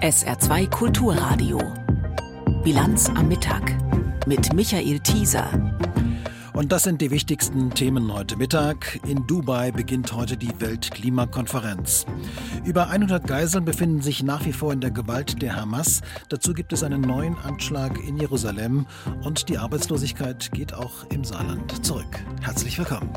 SR2 Kulturradio. Bilanz am Mittag mit Michael Thieser. Und das sind die wichtigsten Themen heute Mittag. In Dubai beginnt heute die Weltklimakonferenz. Über 100 Geiseln befinden sich nach wie vor in der Gewalt der Hamas. Dazu gibt es einen neuen Anschlag in Jerusalem und die Arbeitslosigkeit geht auch im Saarland zurück. Herzlich willkommen.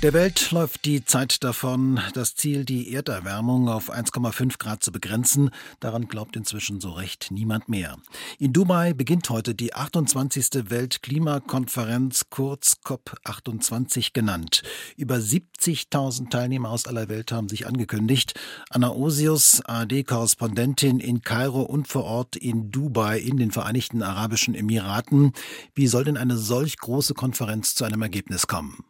Der Welt läuft die Zeit davon, das Ziel, die Erderwärmung auf 1,5 Grad zu begrenzen. Daran glaubt inzwischen so recht niemand mehr. In Dubai beginnt heute die 28. Weltklimakonferenz, kurz COP28 genannt. Über 70.000 Teilnehmer aus aller Welt haben sich angekündigt. Anna Osius, AD-Korrespondentin in Kairo und vor Ort in Dubai in den Vereinigten Arabischen Emiraten. Wie soll denn eine solch große Konferenz zu einem Ergebnis kommen?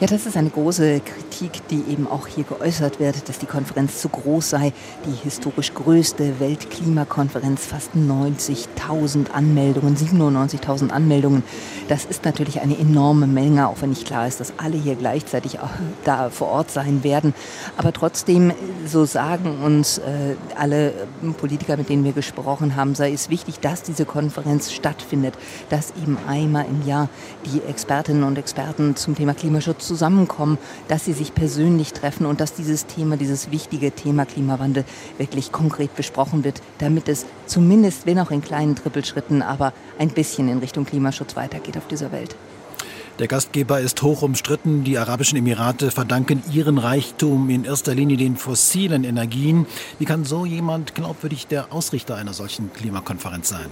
Ja, das ist eine große Kritik, die eben auch hier geäußert wird, dass die Konferenz zu groß sei. Die historisch größte Weltklimakonferenz, fast 90.000 Anmeldungen, 97.000 Anmeldungen. Das ist natürlich eine enorme Menge, auch wenn nicht klar ist, dass alle hier gleichzeitig da vor Ort sein werden. Aber trotzdem, so sagen uns äh, alle Politiker, mit denen wir gesprochen haben, sei es wichtig, dass diese Konferenz stattfindet, dass eben einmal im Jahr die Expertinnen und Experten zum Thema Klimaschutz zusammenkommen, dass sie sich persönlich treffen und dass dieses Thema, dieses wichtige Thema Klimawandel wirklich konkret besprochen wird, damit es zumindest, wenn auch in kleinen Trippelschritten, aber ein bisschen in Richtung Klimaschutz weitergeht auf dieser Welt. Der Gastgeber ist hoch umstritten. Die Arabischen Emirate verdanken ihren Reichtum in erster Linie den fossilen Energien. Wie kann so jemand glaubwürdig der Ausrichter einer solchen Klimakonferenz sein?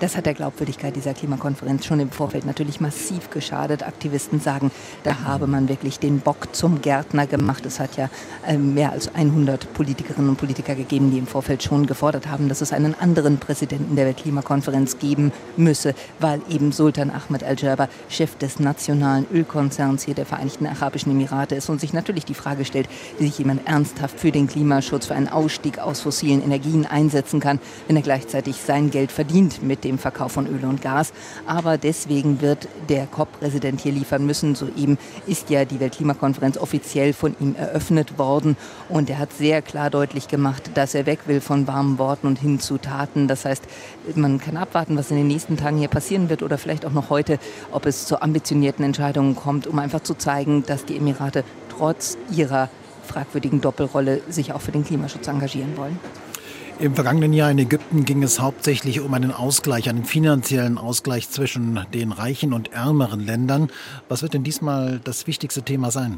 Das hat der Glaubwürdigkeit dieser Klimakonferenz schon im Vorfeld natürlich massiv geschadet. Aktivisten sagen, da habe man wirklich den Bock zum Gärtner gemacht. Es hat ja äh, mehr als 100 Politikerinnen und Politiker gegeben, die im Vorfeld schon gefordert haben, dass es einen anderen Präsidenten der Weltklimakonferenz geben müsse, weil eben Sultan Ahmed Al-Jaber Chef des nationalen Ölkonzerns hier der Vereinigten Arabischen Emirate ist und sich natürlich die Frage stellt, wie sich jemand ernsthaft für den Klimaschutz, für einen Ausstieg aus fossilen Energien einsetzen kann, wenn er gleichzeitig sein Geld verdient mit dem dem Verkauf von Öl und Gas. Aber deswegen wird der COP-Präsident hier liefern müssen. Soeben ist ja die Weltklimakonferenz offiziell von ihm eröffnet worden. Und er hat sehr klar deutlich gemacht, dass er weg will von warmen Worten und hin zu Taten. Das heißt, man kann abwarten, was in den nächsten Tagen hier passieren wird oder vielleicht auch noch heute, ob es zu ambitionierten Entscheidungen kommt, um einfach zu zeigen, dass die Emirate trotz ihrer fragwürdigen Doppelrolle sich auch für den Klimaschutz engagieren wollen. Im vergangenen Jahr in Ägypten ging es hauptsächlich um einen Ausgleich, einen finanziellen Ausgleich zwischen den reichen und ärmeren Ländern. Was wird denn diesmal das wichtigste Thema sein?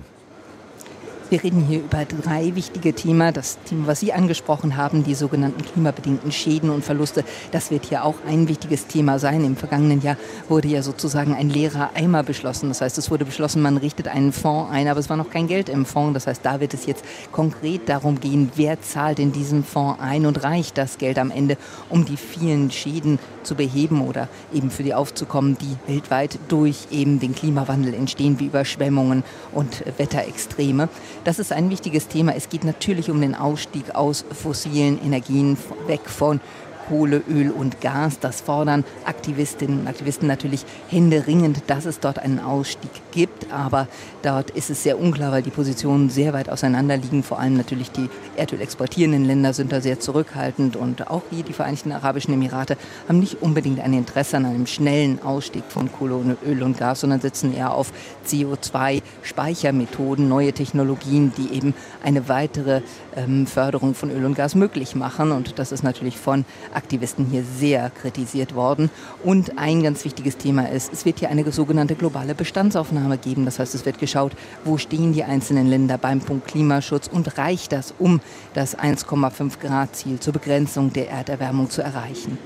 Wir reden hier über drei wichtige Themen. Das Thema, was Sie angesprochen haben, die sogenannten klimabedingten Schäden und Verluste, das wird hier auch ein wichtiges Thema sein. Im vergangenen Jahr wurde ja sozusagen ein leerer Eimer beschlossen. Das heißt, es wurde beschlossen, man richtet einen Fonds ein, aber es war noch kein Geld im Fonds. Das heißt, da wird es jetzt konkret darum gehen, wer zahlt in diesen Fonds ein und reicht das Geld am Ende, um die vielen Schäden zu beheben oder eben für die aufzukommen, die weltweit durch eben den Klimawandel entstehen, wie Überschwemmungen und Wetterextreme. Das ist ein wichtiges Thema. Es geht natürlich um den Ausstieg aus fossilen Energien, weg von Kohle, Öl und Gas. Das fordern Aktivistinnen und Aktivisten natürlich händeringend, dass es dort einen Ausstieg gibt. Aber dort ist es sehr unklar, weil die Positionen sehr weit auseinander liegen. Vor allem natürlich die Erdöl exportierenden Länder sind da sehr zurückhaltend. Und auch hier die Vereinigten Arabischen Emirate haben nicht unbedingt ein Interesse an einem schnellen Ausstieg von Kohle, Öl und Gas, sondern setzen eher auf CO2-Speichermethoden, neue Technologien, die eben eine weitere ähm, Förderung von Öl und Gas möglich machen. Und das ist natürlich von Aktivisten hier sehr kritisiert worden. Und ein ganz wichtiges Thema ist, es wird hier eine sogenannte globale Bestandsaufnahme geben. Das heißt, es wird geschaut, wo stehen die einzelnen Länder beim Punkt Klimaschutz und reicht das, um das 1,5 Grad Ziel zur Begrenzung der Erderwärmung zu erreichen.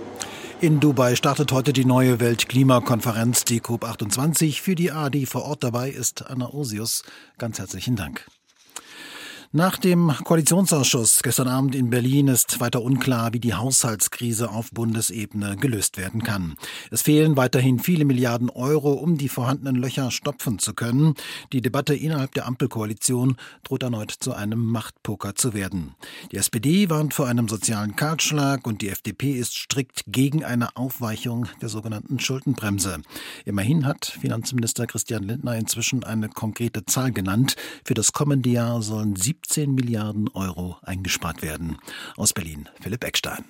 In Dubai startet heute die neue Weltklimakonferenz, die COP28. Für die ARD vor Ort dabei ist Anna Osius. Ganz herzlichen Dank. Nach dem Koalitionsausschuss gestern Abend in Berlin ist weiter unklar, wie die Haushaltskrise auf Bundesebene gelöst werden kann. Es fehlen weiterhin viele Milliarden Euro, um die vorhandenen Löcher stopfen zu können. Die Debatte innerhalb der Ampelkoalition droht erneut zu einem Machtpoker zu werden. Die SPD warnt vor einem sozialen Kahlschlag und die FDP ist strikt gegen eine Aufweichung der sogenannten Schuldenbremse. Immerhin hat Finanzminister Christian Lindner inzwischen eine konkrete Zahl genannt. Für das kommende Jahr sollen 17 Milliarden Euro eingespart werden. Aus Berlin, Philipp Eckstein.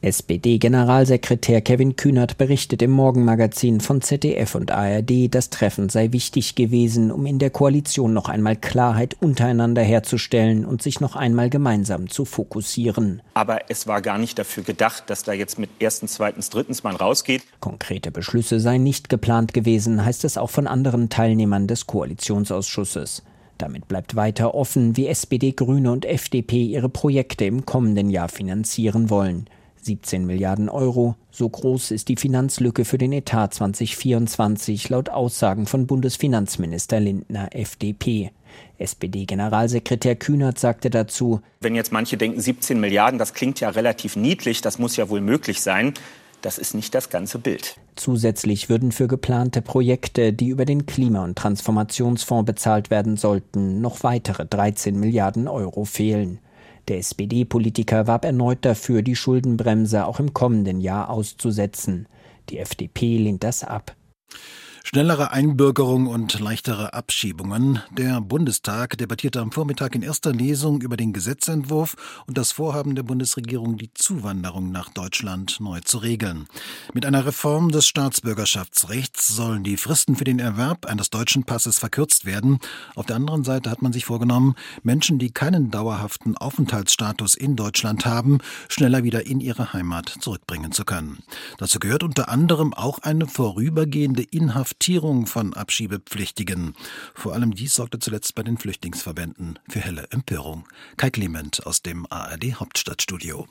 SPD-Generalsekretär Kevin Kühnert berichtet im Morgenmagazin von ZDF und ARD, das Treffen sei wichtig gewesen, um in der Koalition noch einmal Klarheit untereinander herzustellen und sich noch einmal gemeinsam zu fokussieren. Aber es war gar nicht dafür gedacht, dass da jetzt mit erstens, zweitens, drittens man rausgeht. Konkrete Beschlüsse seien nicht geplant gewesen, heißt es auch von anderen Teilnehmern des Koalitionsausschusses. Damit bleibt weiter offen, wie SPD, Grüne und FDP ihre Projekte im kommenden Jahr finanzieren wollen. 17 Milliarden Euro. So groß ist die Finanzlücke für den Etat 2024 laut Aussagen von Bundesfinanzminister Lindner FDP. SPD-Generalsekretär Kühnert sagte dazu, Wenn jetzt manche denken, 17 Milliarden, das klingt ja relativ niedlich, das muss ja wohl möglich sein. Das ist nicht das ganze Bild. Zusätzlich würden für geplante Projekte, die über den Klima- und Transformationsfonds bezahlt werden sollten, noch weitere 13 Milliarden Euro fehlen. Der SPD-Politiker warb erneut dafür, die Schuldenbremse auch im kommenden Jahr auszusetzen. Die FDP lehnt das ab. Schnellere Einbürgerung und leichtere Abschiebungen. Der Bundestag debattierte am Vormittag in erster Lesung über den Gesetzentwurf und das Vorhaben der Bundesregierung, die Zuwanderung nach Deutschland neu zu regeln. Mit einer Reform des Staatsbürgerschaftsrechts sollen die Fristen für den Erwerb eines deutschen Passes verkürzt werden. Auf der anderen Seite hat man sich vorgenommen, Menschen, die keinen dauerhaften Aufenthaltsstatus in Deutschland haben, schneller wieder in ihre Heimat zurückbringen zu können. Dazu gehört unter anderem auch eine vorübergehende Inhaft Inhaftierung von Abschiebepflichtigen. Vor allem dies sorgte zuletzt bei den Flüchtlingsverbänden für helle Empörung. Kai Clement aus dem ARD Hauptstadtstudio.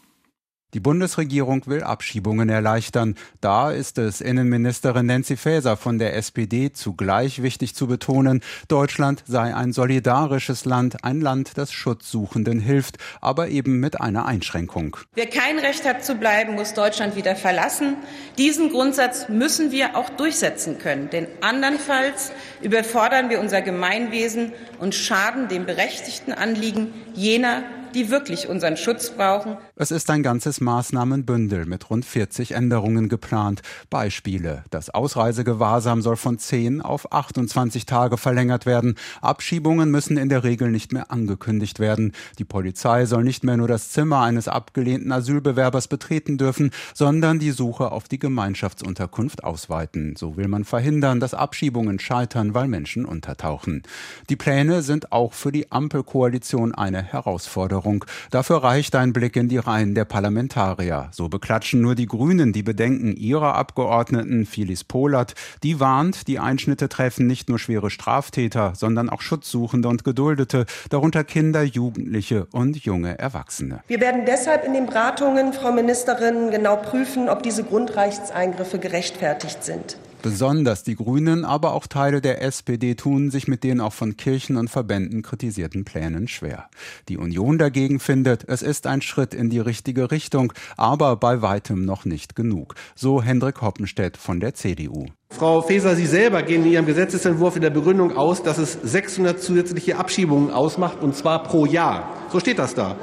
Die Bundesregierung will Abschiebungen erleichtern. Da ist es Innenministerin Nancy Faeser von der SPD zugleich wichtig zu betonen, Deutschland sei ein solidarisches Land, ein Land, das Schutzsuchenden hilft, aber eben mit einer Einschränkung. Wer kein Recht hat zu bleiben, muss Deutschland wieder verlassen. Diesen Grundsatz müssen wir auch durchsetzen können, denn andernfalls überfordern wir unser Gemeinwesen und schaden dem berechtigten Anliegen jener, die wirklich unseren Schutz brauchen. Es ist ein ganzes Maßnahmenbündel mit rund 40 Änderungen geplant. Beispiele. Das Ausreisegewahrsam soll von 10 auf 28 Tage verlängert werden. Abschiebungen müssen in der Regel nicht mehr angekündigt werden. Die Polizei soll nicht mehr nur das Zimmer eines abgelehnten Asylbewerbers betreten dürfen, sondern die Suche auf die Gemeinschaftsunterkunft ausweiten. So will man verhindern, dass Abschiebungen scheitern, weil Menschen untertauchen. Die Pläne sind auch für die Ampelkoalition eine Herausforderung. Dafür reicht ein Blick in die Reihen der Parlamentarier. So beklatschen nur die Grünen die Bedenken ihrer Abgeordneten Phyllis Polat. Die warnt, die Einschnitte treffen nicht nur schwere Straftäter, sondern auch Schutzsuchende und Geduldete, darunter Kinder, Jugendliche und junge Erwachsene. Wir werden deshalb in den Beratungen, Frau Ministerin, genau prüfen, ob diese Grundrechtseingriffe gerechtfertigt sind. Besonders die Grünen, aber auch Teile der SPD tun sich mit den auch von Kirchen und Verbänden kritisierten Plänen schwer. Die Union dagegen findet, es ist ein Schritt in die richtige Richtung, aber bei weitem noch nicht genug. So Hendrik Hoppenstedt von der CDU. Frau Faeser, Sie selber gehen in Ihrem Gesetzesentwurf in der Begründung aus, dass es 600 zusätzliche Abschiebungen ausmacht, und zwar pro Jahr. So steht das da.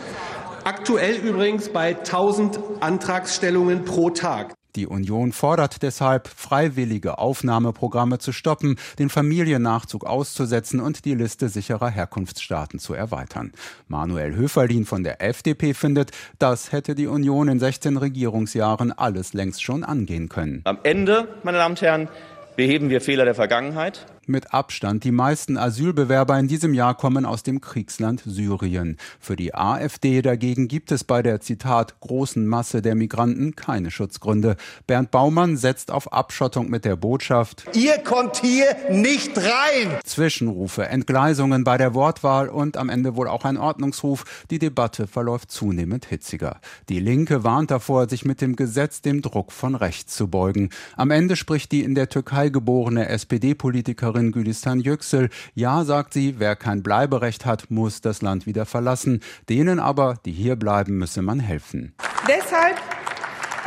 Aktuell übrigens bei 1000 Antragsstellungen pro Tag. Die Union fordert deshalb, freiwillige Aufnahmeprogramme zu stoppen, den Familiennachzug auszusetzen und die Liste sicherer Herkunftsstaaten zu erweitern. Manuel Höferlin von der FDP findet, das hätte die Union in 16 Regierungsjahren alles längst schon angehen können. Am Ende, meine Damen und Herren, beheben wir Fehler der Vergangenheit mit Abstand. Die meisten Asylbewerber in diesem Jahr kommen aus dem Kriegsland Syrien. Für die AfD dagegen gibt es bei der Zitat großen Masse der Migranten keine Schutzgründe. Bernd Baumann setzt auf Abschottung mit der Botschaft. Ihr kommt hier nicht rein. Zwischenrufe, Entgleisungen bei der Wortwahl und am Ende wohl auch ein Ordnungsruf. Die Debatte verläuft zunehmend hitziger. Die Linke warnt davor, sich mit dem Gesetz dem Druck von rechts zu beugen. Am Ende spricht die in der Türkei geborene SPD-Politikerin Ministerin Gülistan Yüksel. Ja, sagt sie, wer kein Bleiberecht hat, muss das Land wieder verlassen. Denen aber, die hier bleiben, müsse man helfen. Deshalb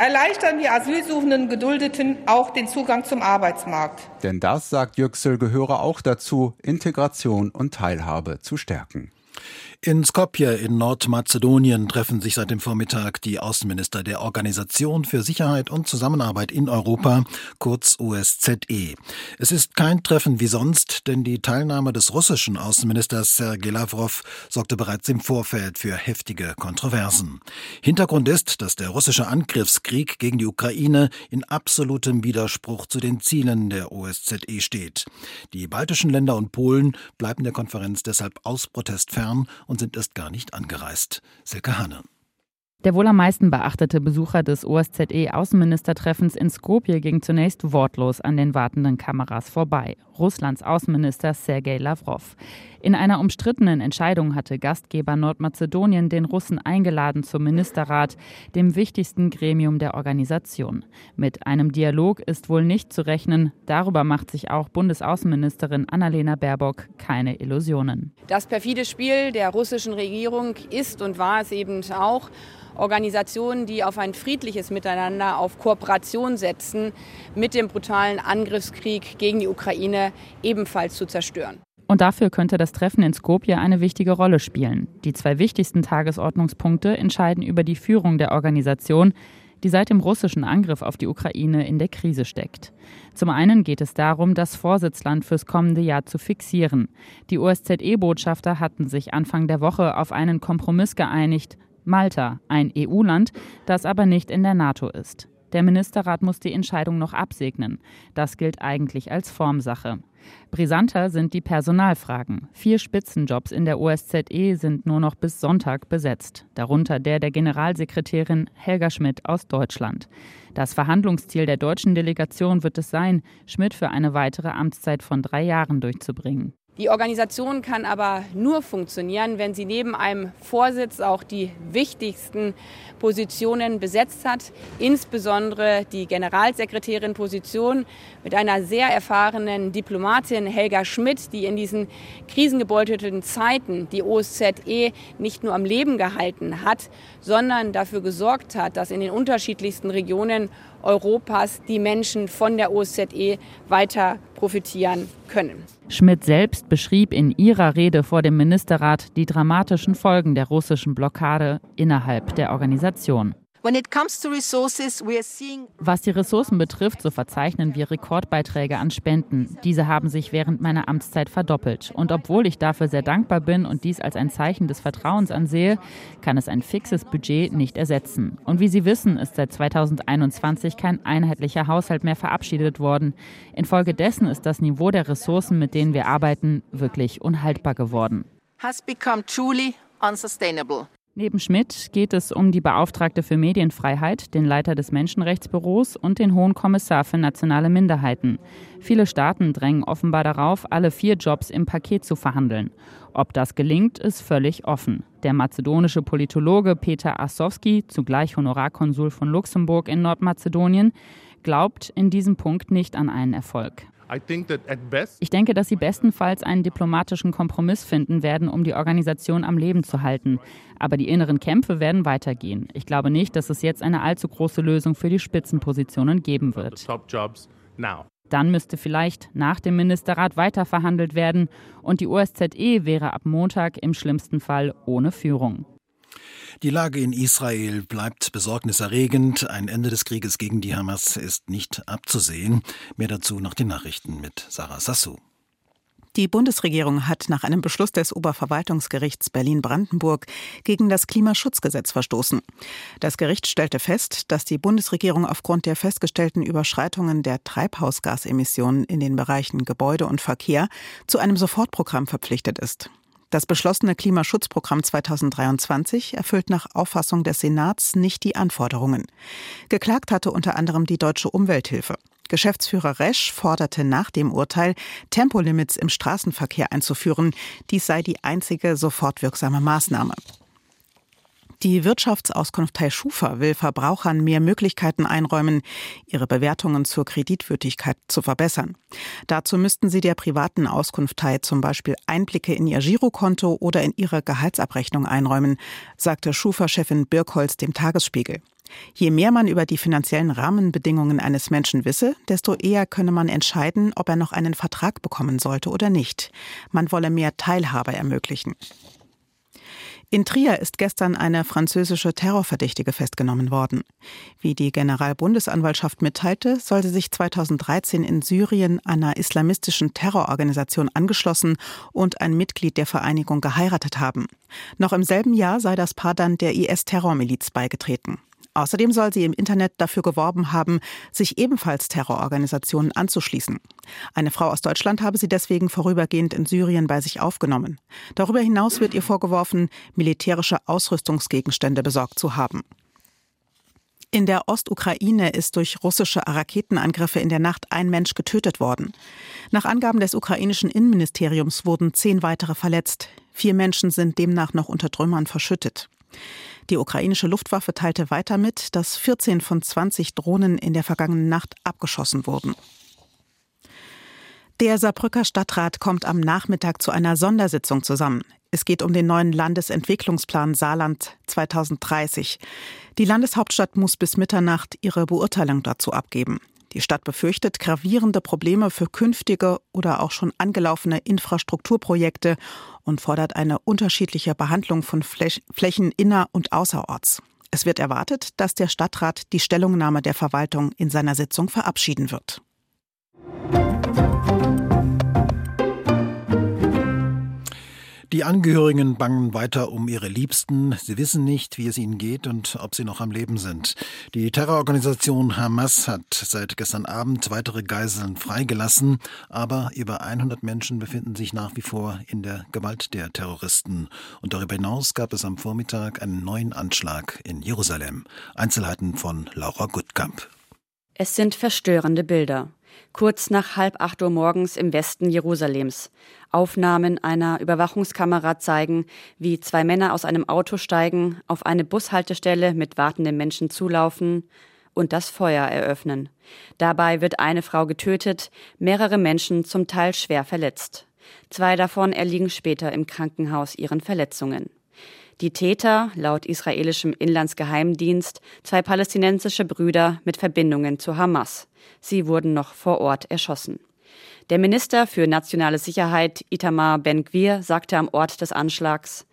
erleichtern wir asylsuchenden Geduldeten auch den Zugang zum Arbeitsmarkt. Denn das, sagt Yüksel, gehöre auch dazu, Integration und Teilhabe zu stärken. In Skopje in Nordmazedonien treffen sich seit dem Vormittag die Außenminister der Organisation für Sicherheit und Zusammenarbeit in Europa, kurz OSZE. Es ist kein Treffen wie sonst, denn die Teilnahme des russischen Außenministers Sergei Lavrov sorgte bereits im Vorfeld für heftige Kontroversen. Hintergrund ist, dass der russische Angriffskrieg gegen die Ukraine in absolutem Widerspruch zu den Zielen der OSZE steht. Die baltischen Länder und Polen bleiben der Konferenz deshalb aus Protest fern und sind erst gar nicht angereist. Silke Hanne. Der wohl am meisten beachtete Besucher des OSZE-Außenministertreffens in Skopje ging zunächst wortlos an den wartenden Kameras vorbei. Russlands Außenminister Sergei Lavrov. In einer umstrittenen Entscheidung hatte Gastgeber Nordmazedonien den Russen eingeladen zum Ministerrat, dem wichtigsten Gremium der Organisation. Mit einem Dialog ist wohl nicht zu rechnen. Darüber macht sich auch Bundesaußenministerin Annalena Baerbock keine Illusionen. Das perfide Spiel der russischen Regierung ist und war es eben auch, Organisationen, die auf ein friedliches Miteinander, auf Kooperation setzen, mit dem brutalen Angriffskrieg gegen die Ukraine ebenfalls zu zerstören. Und dafür könnte das Treffen in Skopje eine wichtige Rolle spielen. Die zwei wichtigsten Tagesordnungspunkte entscheiden über die Führung der Organisation, die seit dem russischen Angriff auf die Ukraine in der Krise steckt. Zum einen geht es darum, das Vorsitzland fürs kommende Jahr zu fixieren. Die OSZE-Botschafter hatten sich Anfang der Woche auf einen Kompromiss geeinigt, Malta, ein EU-Land, das aber nicht in der NATO ist. Der Ministerrat muss die Entscheidung noch absegnen. Das gilt eigentlich als Formsache. Brisanter sind die Personalfragen. Vier Spitzenjobs in der OSZE sind nur noch bis Sonntag besetzt, darunter der der Generalsekretärin Helga Schmidt aus Deutschland. Das Verhandlungsziel der deutschen Delegation wird es sein, Schmidt für eine weitere Amtszeit von drei Jahren durchzubringen. Die Organisation kann aber nur funktionieren, wenn sie neben einem Vorsitz auch die wichtigsten Positionen besetzt hat, insbesondere die Generalsekretärin-Position mit einer sehr erfahrenen Diplomatin Helga Schmidt, die in diesen krisengebeutelten Zeiten die OSZE nicht nur am Leben gehalten hat, sondern dafür gesorgt hat, dass in den unterschiedlichsten Regionen Europas die Menschen von der OSZE weiter profitieren können. Schmidt selbst beschrieb in ihrer Rede vor dem Ministerrat die dramatischen Folgen der russischen Blockade innerhalb der Organisation. Was die Ressourcen betrifft, so verzeichnen wir Rekordbeiträge an Spenden. Diese haben sich während meiner Amtszeit verdoppelt. Und obwohl ich dafür sehr dankbar bin und dies als ein Zeichen des Vertrauens ansehe, kann es ein fixes Budget nicht ersetzen. Und wie Sie wissen, ist seit 2021 kein einheitlicher Haushalt mehr verabschiedet worden. Infolgedessen ist das Niveau der Ressourcen, mit denen wir arbeiten, wirklich unhaltbar geworden. Has become truly unsustainable. Neben Schmidt geht es um die Beauftragte für Medienfreiheit, den Leiter des Menschenrechtsbüros und den Hohen Kommissar für nationale Minderheiten. Viele Staaten drängen offenbar darauf, alle vier Jobs im Paket zu verhandeln. Ob das gelingt, ist völlig offen. Der mazedonische Politologe Peter Assowski, zugleich Honorarkonsul von Luxemburg in Nordmazedonien, glaubt in diesem Punkt nicht an einen Erfolg. Ich denke, dass sie bestenfalls einen diplomatischen Kompromiss finden werden, um die Organisation am Leben zu halten. Aber die inneren Kämpfe werden weitergehen. Ich glaube nicht, dass es jetzt eine allzu große Lösung für die Spitzenpositionen geben wird. Dann müsste vielleicht nach dem Ministerrat weiterverhandelt werden und die OSZE wäre ab Montag im schlimmsten Fall ohne Führung. Die Lage in Israel bleibt besorgniserregend. Ein Ende des Krieges gegen die Hamas ist nicht abzusehen. Mehr dazu nach den Nachrichten mit Sarah Sassou. Die Bundesregierung hat nach einem Beschluss des Oberverwaltungsgerichts Berlin-Brandenburg gegen das Klimaschutzgesetz verstoßen. Das Gericht stellte fest, dass die Bundesregierung aufgrund der festgestellten Überschreitungen der Treibhausgasemissionen in den Bereichen Gebäude und Verkehr zu einem Sofortprogramm verpflichtet ist. Das beschlossene Klimaschutzprogramm 2023 erfüllt nach Auffassung des Senats nicht die Anforderungen. Geklagt hatte unter anderem die Deutsche Umwelthilfe. Geschäftsführer Resch forderte nach dem Urteil, Tempolimits im Straßenverkehr einzuführen. Dies sei die einzige sofort wirksame Maßnahme. Die Wirtschaftsauskunft Teil Schufa will Verbrauchern mehr Möglichkeiten einräumen, ihre Bewertungen zur Kreditwürdigkeit zu verbessern. Dazu müssten sie der privaten Auskunft Teil zum Beispiel Einblicke in ihr Girokonto oder in ihre Gehaltsabrechnung einräumen, sagte Schufa-Chefin Birkholz dem Tagesspiegel. Je mehr man über die finanziellen Rahmenbedingungen eines Menschen wisse, desto eher könne man entscheiden, ob er noch einen Vertrag bekommen sollte oder nicht. Man wolle mehr Teilhabe ermöglichen. In Trier ist gestern eine französische Terrorverdächtige festgenommen worden. Wie die Generalbundesanwaltschaft mitteilte, soll sie sich 2013 in Syrien einer islamistischen Terrororganisation angeschlossen und ein Mitglied der Vereinigung geheiratet haben. Noch im selben Jahr sei das Paar dann der IS-Terrormiliz beigetreten. Außerdem soll sie im Internet dafür geworben haben, sich ebenfalls Terrororganisationen anzuschließen. Eine Frau aus Deutschland habe sie deswegen vorübergehend in Syrien bei sich aufgenommen. Darüber hinaus wird ihr vorgeworfen, militärische Ausrüstungsgegenstände besorgt zu haben. In der Ostukraine ist durch russische Raketenangriffe in der Nacht ein Mensch getötet worden. Nach Angaben des ukrainischen Innenministeriums wurden zehn weitere verletzt. Vier Menschen sind demnach noch unter Trümmern verschüttet. Die ukrainische Luftwaffe teilte weiter mit, dass 14 von 20 Drohnen in der vergangenen Nacht abgeschossen wurden. Der Saarbrücker Stadtrat kommt am Nachmittag zu einer Sondersitzung zusammen. Es geht um den neuen Landesentwicklungsplan Saarland 2030. Die Landeshauptstadt muss bis Mitternacht ihre Beurteilung dazu abgeben. Die Stadt befürchtet gravierende Probleme für künftige oder auch schon angelaufene Infrastrukturprojekte und fordert eine unterschiedliche Behandlung von Flächen inner- und außerorts. Es wird erwartet, dass der Stadtrat die Stellungnahme der Verwaltung in seiner Sitzung verabschieden wird. Die Angehörigen bangen weiter um ihre Liebsten. Sie wissen nicht, wie es ihnen geht und ob sie noch am Leben sind. Die Terrororganisation Hamas hat seit gestern Abend weitere Geiseln freigelassen, aber über 100 Menschen befinden sich nach wie vor in der Gewalt der Terroristen. Und darüber hinaus gab es am Vormittag einen neuen Anschlag in Jerusalem. Einzelheiten von Laura Gutkamp. Es sind verstörende Bilder kurz nach halb acht Uhr morgens im Westen Jerusalems. Aufnahmen einer Überwachungskamera zeigen, wie zwei Männer aus einem Auto steigen, auf eine Bushaltestelle mit wartenden Menschen zulaufen und das Feuer eröffnen. Dabei wird eine Frau getötet, mehrere Menschen zum Teil schwer verletzt. Zwei davon erliegen später im Krankenhaus ihren Verletzungen. Die Täter, laut israelischem Inlandsgeheimdienst, zwei palästinensische Brüder mit Verbindungen zu Hamas. Sie wurden noch vor Ort erschossen. Der Minister für nationale Sicherheit Itamar Ben-Gvir sagte am Ort des Anschlags,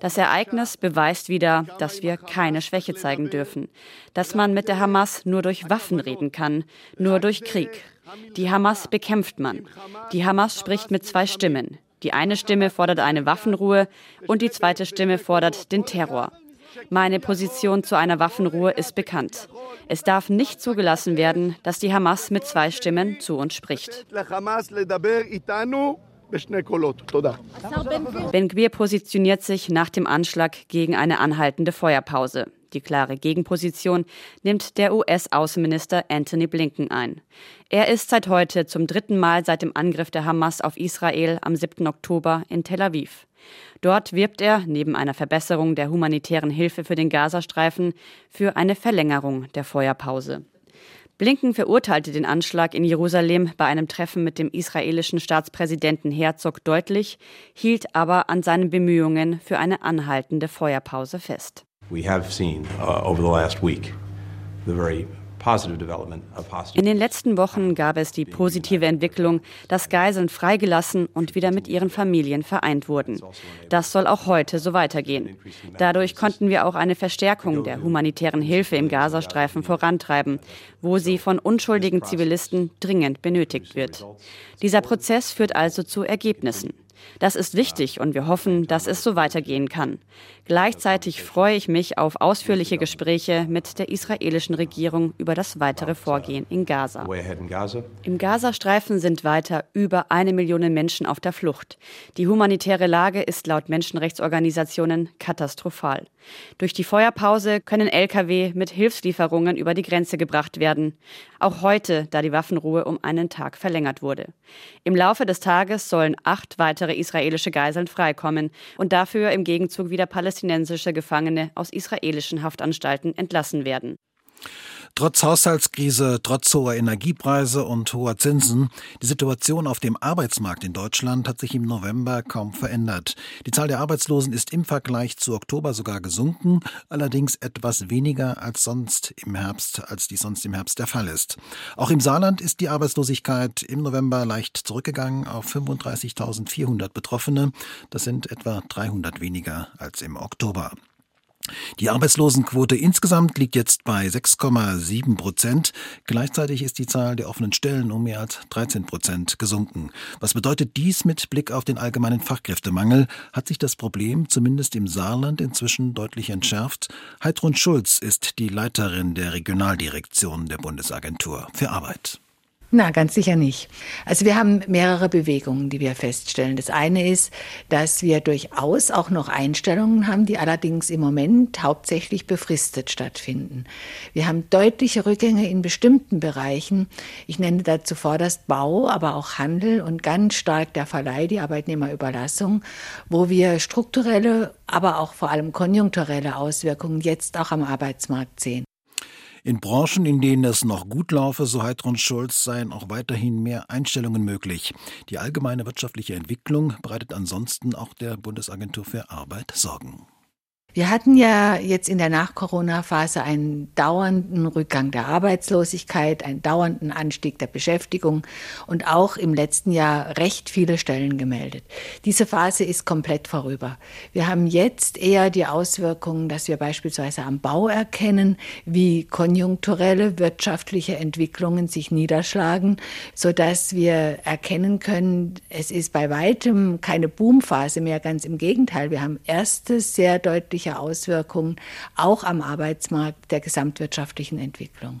das Ereignis beweist wieder, dass wir keine Schwäche zeigen dürfen, dass man mit der Hamas nur durch Waffen reden kann, nur durch Krieg. Die Hamas bekämpft man. Die Hamas spricht mit zwei Stimmen. Die eine Stimme fordert eine Waffenruhe und die zweite Stimme fordert den Terror. Meine Position zu einer Waffenruhe ist bekannt. Es darf nicht zugelassen werden, dass die Hamas mit zwei Stimmen zu uns spricht. Ben Gvir positioniert sich nach dem Anschlag gegen eine anhaltende Feuerpause. Die klare Gegenposition nimmt der US-Außenminister Anthony Blinken ein. Er ist seit heute zum dritten Mal seit dem Angriff der Hamas auf Israel am 7. Oktober in Tel Aviv. Dort wirbt er, neben einer Verbesserung der humanitären Hilfe für den Gazastreifen, für eine Verlängerung der Feuerpause. Blinken verurteilte den Anschlag in Jerusalem bei einem Treffen mit dem israelischen Staatspräsidenten Herzog deutlich, hielt aber an seinen Bemühungen für eine anhaltende Feuerpause fest. We have seen uh, over the last week the very in den letzten Wochen gab es die positive Entwicklung, dass Geiseln freigelassen und wieder mit ihren Familien vereint wurden. Das soll auch heute so weitergehen. Dadurch konnten wir auch eine Verstärkung der humanitären Hilfe im Gazastreifen vorantreiben, wo sie von unschuldigen Zivilisten dringend benötigt wird. Dieser Prozess führt also zu Ergebnissen. Das ist wichtig und wir hoffen, dass es so weitergehen kann. Gleichzeitig freue ich mich auf ausführliche Gespräche mit der israelischen Regierung über das weitere Vorgehen in Gaza. Im Gazastreifen sind weiter über eine Million Menschen auf der Flucht. Die humanitäre Lage ist laut Menschenrechtsorganisationen katastrophal. Durch die Feuerpause können Lkw mit Hilfslieferungen über die Grenze gebracht werden. Auch heute, da die Waffenruhe um einen Tag verlängert wurde. Im Laufe des Tages sollen acht weitere israelische Geiseln freikommen und dafür im Gegenzug wieder palästinensische Gefangene aus israelischen Haftanstalten entlassen werden. Trotz Haushaltskrise, trotz hoher Energiepreise und hoher Zinsen, die Situation auf dem Arbeitsmarkt in Deutschland hat sich im November kaum verändert. Die Zahl der Arbeitslosen ist im Vergleich zu Oktober sogar gesunken, allerdings etwas weniger als sonst im Herbst, als dies sonst im Herbst der Fall ist. Auch im Saarland ist die Arbeitslosigkeit im November leicht zurückgegangen auf 35.400 Betroffene. Das sind etwa 300 weniger als im Oktober. Die Arbeitslosenquote insgesamt liegt jetzt bei 6,7 Prozent. Gleichzeitig ist die Zahl der offenen Stellen um mehr als 13 Prozent gesunken. Was bedeutet dies mit Blick auf den allgemeinen Fachkräftemangel? Hat sich das Problem zumindest im Saarland inzwischen deutlich entschärft? Heidrun Schulz ist die Leiterin der Regionaldirektion der Bundesagentur für Arbeit. Na, ganz sicher nicht. Also wir haben mehrere Bewegungen, die wir feststellen. Das eine ist, dass wir durchaus auch noch Einstellungen haben, die allerdings im Moment hauptsächlich befristet stattfinden. Wir haben deutliche Rückgänge in bestimmten Bereichen. Ich nenne dazu vorderst Bau, aber auch Handel und ganz stark der Verleih, die Arbeitnehmerüberlassung, wo wir strukturelle, aber auch vor allem konjunkturelle Auswirkungen jetzt auch am Arbeitsmarkt sehen. In Branchen, in denen es noch gut laufe, so Heidrun Schulz, seien auch weiterhin mehr Einstellungen möglich. Die allgemeine wirtschaftliche Entwicklung bereitet ansonsten auch der Bundesagentur für Arbeit Sorgen. Wir hatten ja jetzt in der Nach-Corona-Phase einen dauernden Rückgang der Arbeitslosigkeit, einen dauernden Anstieg der Beschäftigung und auch im letzten Jahr recht viele Stellen gemeldet. Diese Phase ist komplett vorüber. Wir haben jetzt eher die Auswirkungen, dass wir beispielsweise am Bau erkennen, wie konjunkturelle wirtschaftliche Entwicklungen sich niederschlagen, so dass wir erkennen können, es ist bei weitem keine Boomphase mehr, ganz im Gegenteil. Wir haben erste sehr deutliche wesentliche Auswirkungen auch am Arbeitsmarkt der gesamtwirtschaftlichen Entwicklung.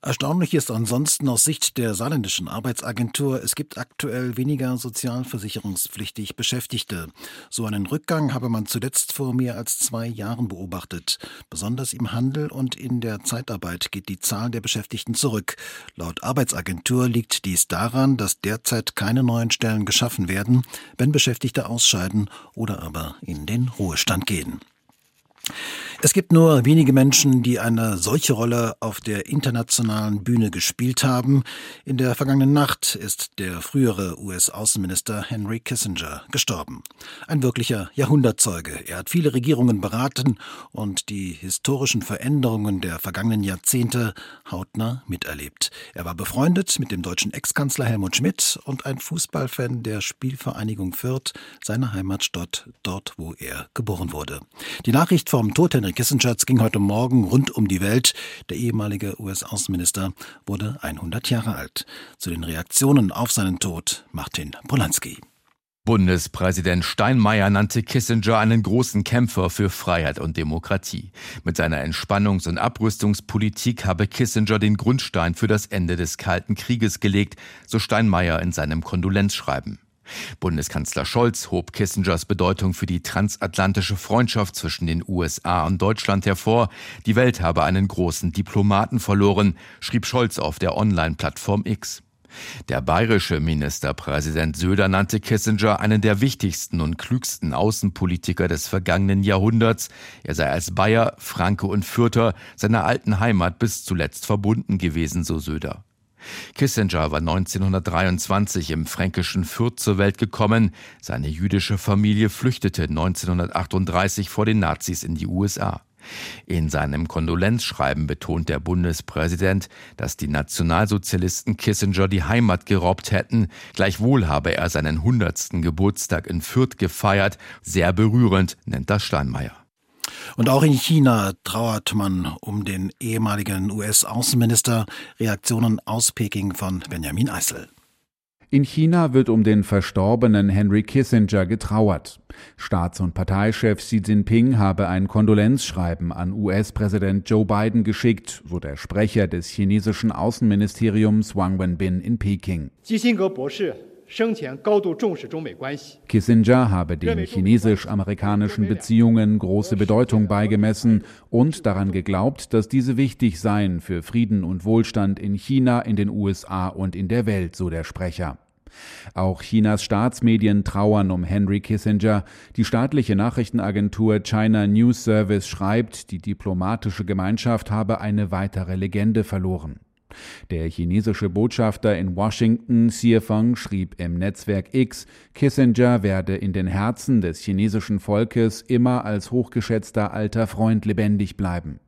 Erstaunlich ist ansonsten aus Sicht der saarländischen Arbeitsagentur, es gibt aktuell weniger sozialversicherungspflichtig Beschäftigte. So einen Rückgang habe man zuletzt vor mehr als zwei Jahren beobachtet. Besonders im Handel und in der Zeitarbeit geht die Zahl der Beschäftigten zurück. Laut Arbeitsagentur liegt dies daran, dass derzeit keine neuen Stellen geschaffen werden, wenn Beschäftigte ausscheiden oder aber in den Ruhestand gehen. Es gibt nur wenige Menschen, die eine solche Rolle auf der internationalen Bühne gespielt haben. In der vergangenen Nacht ist der frühere US-Außenminister Henry Kissinger gestorben. Ein wirklicher Jahrhundertzeuge. Er hat viele Regierungen beraten und die historischen Veränderungen der vergangenen Jahrzehnte hautnah miterlebt. Er war befreundet mit dem deutschen Ex-Kanzler Helmut Schmidt und ein Fußballfan der Spielvereinigung Fürth, seiner Heimatstadt, dort wo er geboren wurde. Die Nachricht vom Tod Henry Kissingers ging heute Morgen rund um die Welt. Der ehemalige US-Außenminister wurde 100 Jahre alt. Zu den Reaktionen auf seinen Tod Martin Polanski. Bundespräsident Steinmeier nannte Kissinger einen großen Kämpfer für Freiheit und Demokratie. Mit seiner Entspannungs- und Abrüstungspolitik habe Kissinger den Grundstein für das Ende des Kalten Krieges gelegt, so Steinmeier in seinem Kondolenzschreiben. Bundeskanzler Scholz hob Kissingers Bedeutung für die transatlantische Freundschaft zwischen den USA und Deutschland hervor. Die Welt habe einen großen Diplomaten verloren, schrieb Scholz auf der Online-Plattform X. Der bayerische Ministerpräsident Söder nannte Kissinger einen der wichtigsten und klügsten Außenpolitiker des vergangenen Jahrhunderts. Er sei als Bayer, Franke und Fürther seiner alten Heimat bis zuletzt verbunden gewesen, so Söder. Kissinger war 1923 im fränkischen Fürth zur Welt gekommen. Seine jüdische Familie flüchtete 1938 vor den Nazis in die USA. In seinem Kondolenzschreiben betont der Bundespräsident, dass die Nationalsozialisten Kissinger die Heimat geraubt hätten. Gleichwohl habe er seinen 100. Geburtstag in Fürth gefeiert. Sehr berührend, nennt das Steinmeier. Und auch in China trauert man um den ehemaligen US-Außenminister. Reaktionen aus Peking von Benjamin Eisel. In China wird um den verstorbenen Henry Kissinger getrauert. Staats- und Parteichef Xi Jinping habe ein Kondolenzschreiben an US-Präsident Joe Biden geschickt, so der Sprecher des chinesischen Außenministeriums Wang Wenbin in Peking. Kissinger habe den chinesisch-amerikanischen Beziehungen große Bedeutung beigemessen und daran geglaubt, dass diese wichtig seien für Frieden und Wohlstand in China, in den USA und in der Welt, so der Sprecher. Auch Chinas Staatsmedien trauern um Henry Kissinger. Die staatliche Nachrichtenagentur China News Service schreibt, die diplomatische Gemeinschaft habe eine weitere Legende verloren. Der chinesische Botschafter in Washington, Xie Feng, schrieb im Netzwerk X, Kissinger werde in den Herzen des chinesischen Volkes immer als hochgeschätzter alter Freund lebendig bleiben.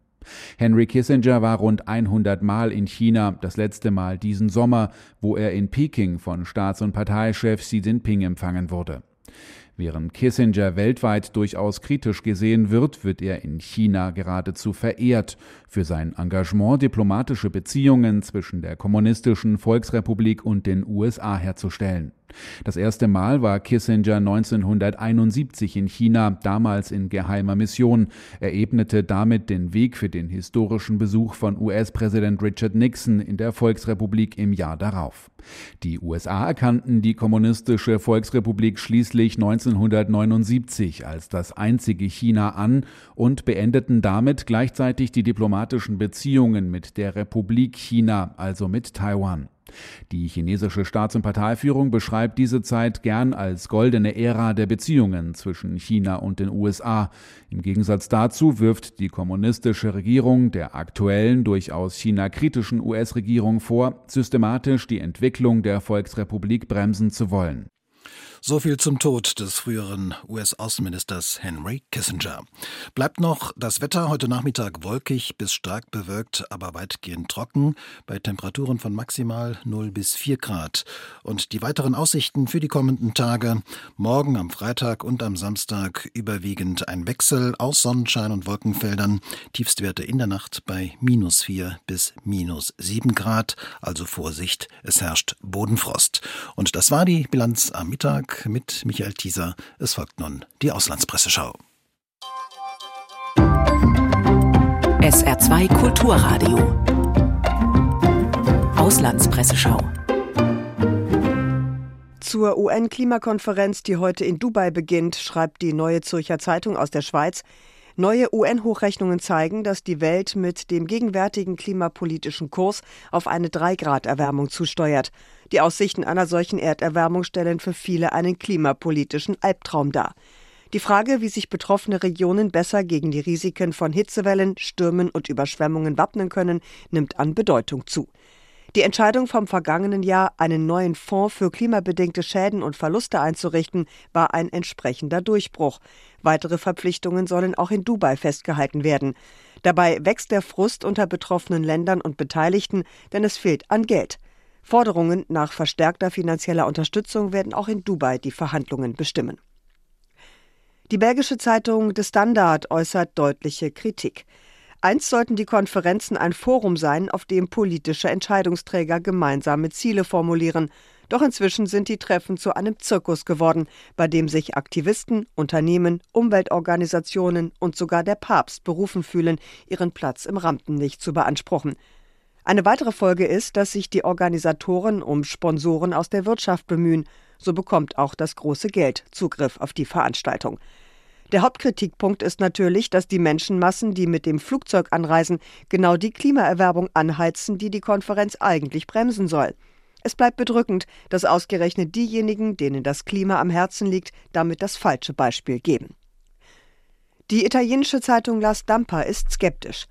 Henry Kissinger war rund 100 Mal in China, das letzte Mal diesen Sommer, wo er in Peking von Staats- und Parteichef Xi Jinping empfangen wurde. Während Kissinger weltweit durchaus kritisch gesehen wird, wird er in China geradezu verehrt für sein Engagement, diplomatische Beziehungen zwischen der kommunistischen Volksrepublik und den USA herzustellen. Das erste Mal war Kissinger 1971 in China, damals in geheimer Mission. Er ebnete damit den Weg für den historischen Besuch von US-Präsident Richard Nixon in der Volksrepublik im Jahr darauf. Die USA erkannten die kommunistische Volksrepublik schließlich 1979 als das einzige China an und beendeten damit gleichzeitig die diplomatischen Beziehungen mit der Republik China, also mit Taiwan. Die chinesische Staats- und Parteiführung beschreibt diese Zeit gern als goldene Ära der Beziehungen zwischen China und den USA. Im Gegensatz dazu wirft die kommunistische Regierung der aktuellen, durchaus China-kritischen US-Regierung vor, systematisch die Entwicklung der Volksrepublik bremsen zu wollen. So viel zum Tod des früheren US-Außenministers Henry Kissinger. Bleibt noch das Wetter heute Nachmittag wolkig bis stark bewölkt, aber weitgehend trocken, bei Temperaturen von maximal 0 bis 4 Grad. Und die weiteren Aussichten für die kommenden Tage. Morgen am Freitag und am Samstag überwiegend ein Wechsel aus Sonnenschein und Wolkenfeldern. Tiefstwerte in der Nacht bei minus 4 bis minus 7 Grad. Also Vorsicht, es herrscht Bodenfrost. Und das war die Bilanz am Mittag mit Michael Thieser. Es folgt nun die Auslandspresseschau. SR2 Kulturradio. Auslandspresseschau. Zur UN-Klimakonferenz, die heute in Dubai beginnt, schreibt die Neue Zürcher Zeitung aus der Schweiz, Neue UN-Hochrechnungen zeigen, dass die Welt mit dem gegenwärtigen klimapolitischen Kurs auf eine 3-Grad-Erwärmung zusteuert. Die Aussichten einer solchen Erderwärmung stellen für viele einen klimapolitischen Albtraum dar. Die Frage, wie sich betroffene Regionen besser gegen die Risiken von Hitzewellen, Stürmen und Überschwemmungen wappnen können, nimmt an Bedeutung zu. Die Entscheidung vom vergangenen Jahr, einen neuen Fonds für klimabedingte Schäden und Verluste einzurichten, war ein entsprechender Durchbruch. Weitere Verpflichtungen sollen auch in Dubai festgehalten werden. Dabei wächst der Frust unter betroffenen Ländern und Beteiligten, denn es fehlt an Geld. Forderungen nach verstärkter finanzieller Unterstützung werden auch in Dubai die Verhandlungen bestimmen. Die belgische Zeitung The Standard äußert deutliche Kritik. Einst sollten die Konferenzen ein Forum sein, auf dem politische Entscheidungsträger gemeinsame Ziele formulieren. Doch inzwischen sind die Treffen zu einem Zirkus geworden, bei dem sich Aktivisten, Unternehmen, Umweltorganisationen und sogar der Papst berufen fühlen, ihren Platz im Rampenlicht zu beanspruchen. Eine weitere Folge ist, dass sich die Organisatoren um Sponsoren aus der Wirtschaft bemühen. So bekommt auch das große Geld Zugriff auf die Veranstaltung. Der Hauptkritikpunkt ist natürlich, dass die Menschenmassen, die mit dem Flugzeug anreisen, genau die Klimaerwerbung anheizen, die die Konferenz eigentlich bremsen soll. Es bleibt bedrückend, dass ausgerechnet diejenigen, denen das Klima am Herzen liegt, damit das falsche Beispiel geben. Die italienische Zeitung La Stampa ist skeptisch.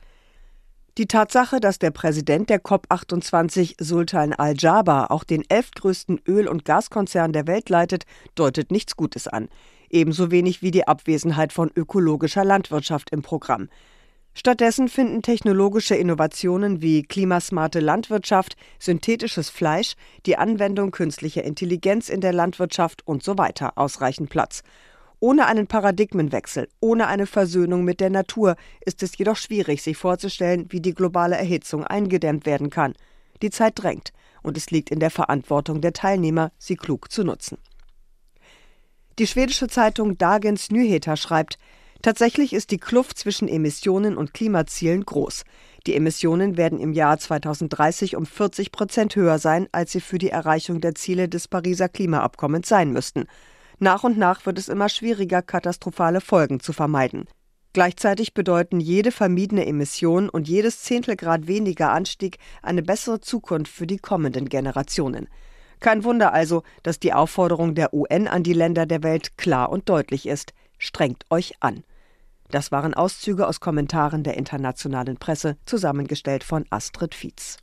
Die Tatsache, dass der Präsident der COP28, Sultan al-Jaber, auch den elftgrößten Öl- und Gaskonzern der Welt leitet, deutet nichts Gutes an ebenso wenig wie die Abwesenheit von ökologischer Landwirtschaft im Programm. Stattdessen finden technologische Innovationen wie klimasmarte Landwirtschaft, synthetisches Fleisch, die Anwendung künstlicher Intelligenz in der Landwirtschaft und so weiter ausreichend Platz. Ohne einen Paradigmenwechsel, ohne eine Versöhnung mit der Natur ist es jedoch schwierig, sich vorzustellen, wie die globale Erhitzung eingedämmt werden kann. Die Zeit drängt, und es liegt in der Verantwortung der Teilnehmer, sie klug zu nutzen. Die schwedische Zeitung Dagens Nyheter schreibt, Tatsächlich ist die Kluft zwischen Emissionen und Klimazielen groß. Die Emissionen werden im Jahr 2030 um 40 Prozent höher sein, als sie für die Erreichung der Ziele des Pariser Klimaabkommens sein müssten. Nach und nach wird es immer schwieriger, katastrophale Folgen zu vermeiden. Gleichzeitig bedeuten jede vermiedene Emission und jedes Zehntelgrad weniger Anstieg eine bessere Zukunft für die kommenden Generationen. Kein Wunder also, dass die Aufforderung der UN an die Länder der Welt klar und deutlich ist. Strengt euch an. Das waren Auszüge aus Kommentaren der internationalen Presse, zusammengestellt von Astrid Fietz.